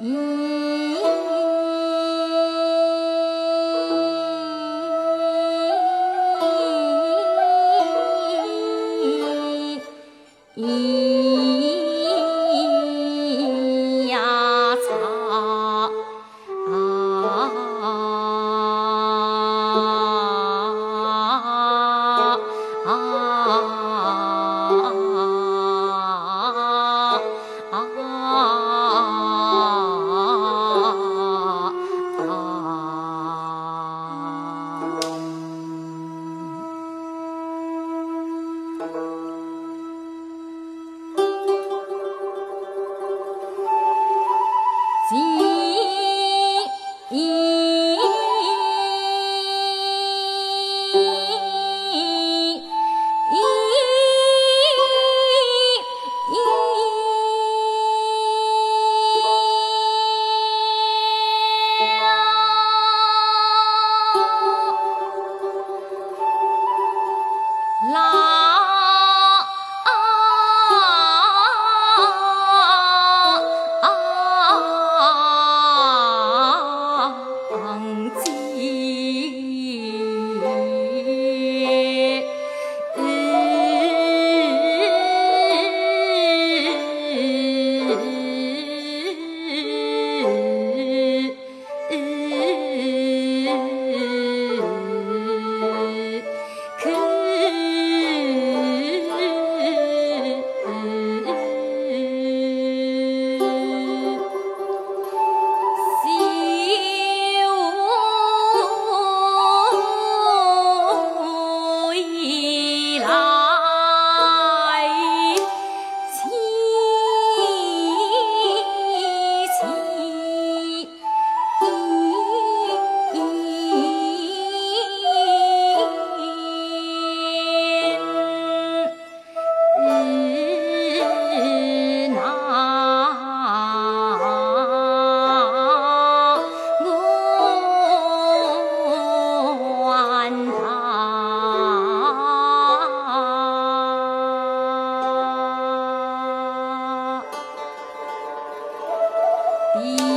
Yeah. Be